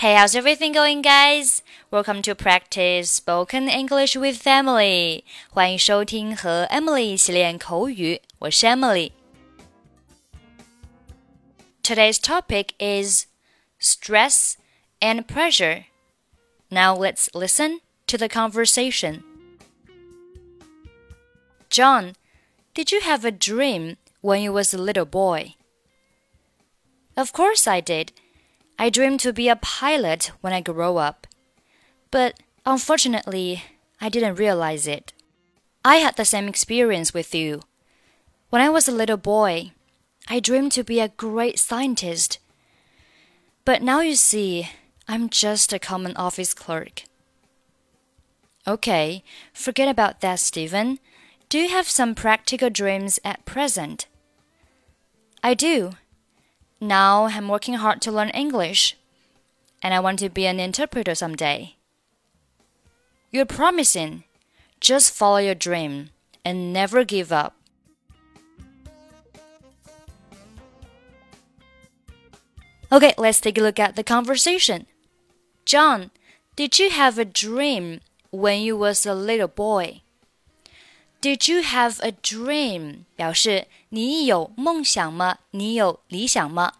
Hey, how's everything going, guys? Welcome to practice spoken English with Emily. 欢迎收听和 Emily 一起练口语，我是 Emily。Today's topic is stress and pressure. Now let's listen to the conversation. John, did you have a dream when you was a little boy? Of course I did. I dreamed to be a pilot when I grow up. But unfortunately, I didn't realize it. I had the same experience with you. When I was a little boy, I dreamed to be a great scientist. But now you see, I'm just a common office clerk. Okay, forget about that, Steven. Do you have some practical dreams at present? I do. Now I'm working hard to learn English, and I want to be an interpreter someday. You're promising. Just follow your dream and never give up. Okay, let's take a look at the conversation. John, did you have a dream when you was a little boy? Did you have a dream? dream？表示你有梦想吗？你有理想吗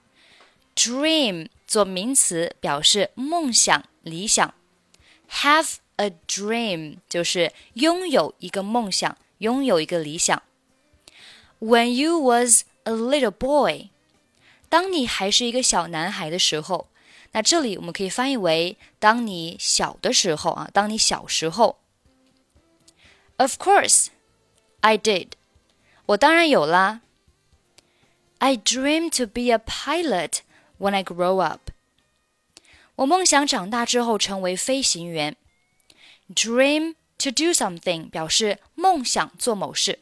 ？Dream 做名词表示梦想、理想。Have a dream 就是拥有一个梦想，拥有一个理想。When you was a little boy，当你还是一个小男孩的时候，那这里我们可以翻译为当你小的时候啊，当你小时候。Of course。I did. 我当然有啦. I dream to be a pilot when I grow up. 我梦想长大之后成为飞行员. Dream to do something 表示梦想做某事.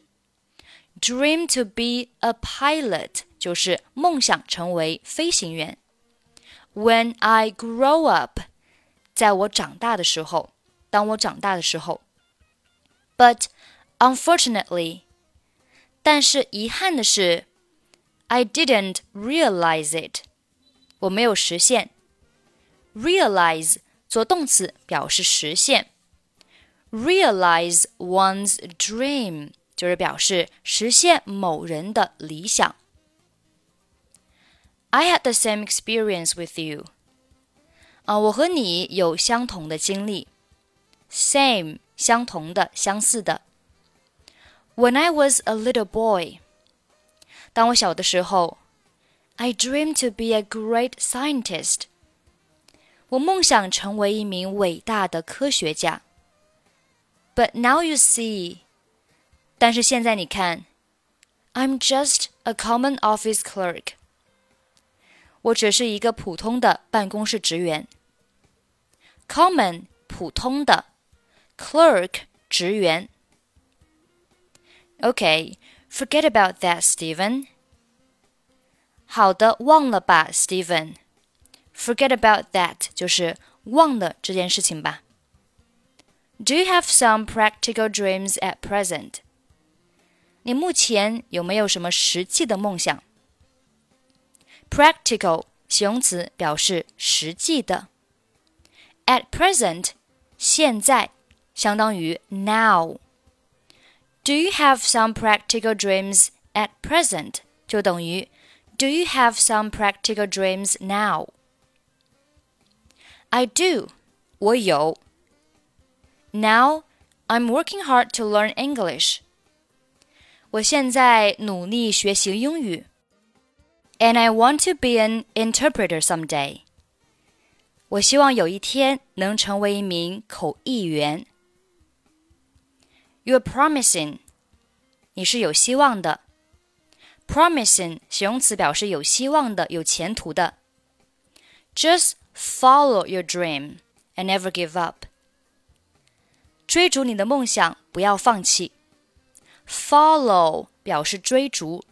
Dream to be a pilot 就是梦想成为飞行员. When I grow up, 在我长大的时候，当我长大的时候. up，在我长大的时候，当我长大的时候。But Unfortunately，但是遗憾的是，I didn't realize it，我没有实现。Realize 做动词表示实现，realize one's dream 就是表示实现某人的理想。I had the same experience with you。啊，我和你有相同的经历。Same 相同的、相似的。when I was a little boy，当我小的时候，I dreamed to be a great scientist。我梦想成为一名伟大的科学家。But now you see，但是现在你看，I'm just a common office clerk。我只是一个普通的办公室职员。Common 普通的，clerk 职员。Okay, forget about that, Steven. 好的，忘了吧，Steven. Forget about that 就是忘了这件事情吧。Do you have some practical dreams at present？你目前有没有什么实际的梦想？Practical 形容词表示实际的。At present 现在相当于 now。do you have some practical dreams at present? 就等于 Do you have some practical dreams now? I do. 我有. Now I'm working hard to learn English. 我现在努力学习英语. And I want to be an interpreter someday. 我希望有一天能成为一名口译员。you're promising，你是有希望的。Promising 形容词表示有希望的、有前途的。Just follow your dream and never give up。追逐你的梦想，不要放弃。Follow 表示追逐，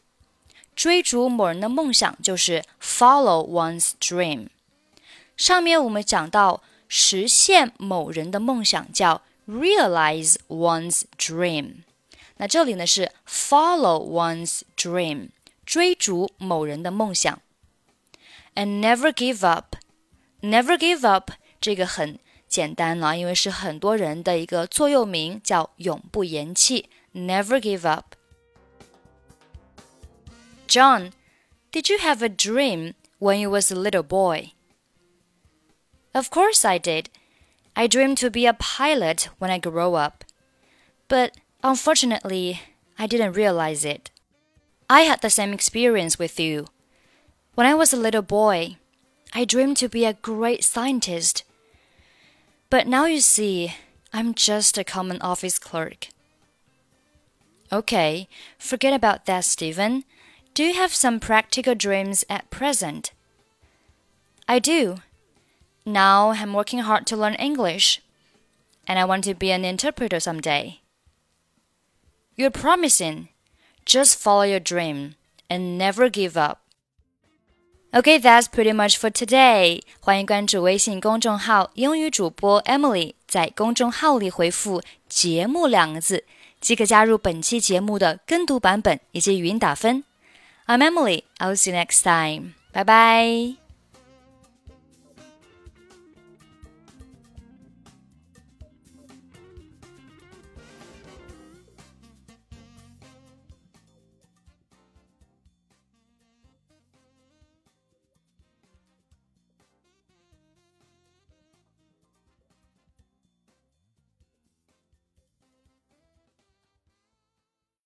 追逐某人的梦想就是 follow one's dream。上面我们讲到，实现某人的梦想叫 realize one's dream. dream。那这里呢是 follow one's dream，追逐某人的梦想。And never give up. Never give up 这个很简单了，因为是很多人的一个座右铭，叫永不言弃。Never give up. John, did you have a dream when you was a little boy? Of course I did. I dreamed to be a pilot when I grow up. But unfortunately, I didn't realize it. I had the same experience with you. When I was a little boy, I dreamed to be a great scientist. But now you see, I'm just a common office clerk. Okay, forget about that, Steven. Do you have some practical dreams at present? I do. Now I'm working hard to learn English, and I want to be an interpreter someday. You're promising. Just follow your dream and never give up. Okay, that's pretty much for today. 欢迎关注微信公众号“英语主播 Emily”，在公众号里回复“节目”两个字，即可加入本期节目的跟读版本以及语音打分。I'm Emily. I'll see you next time. Bye bye.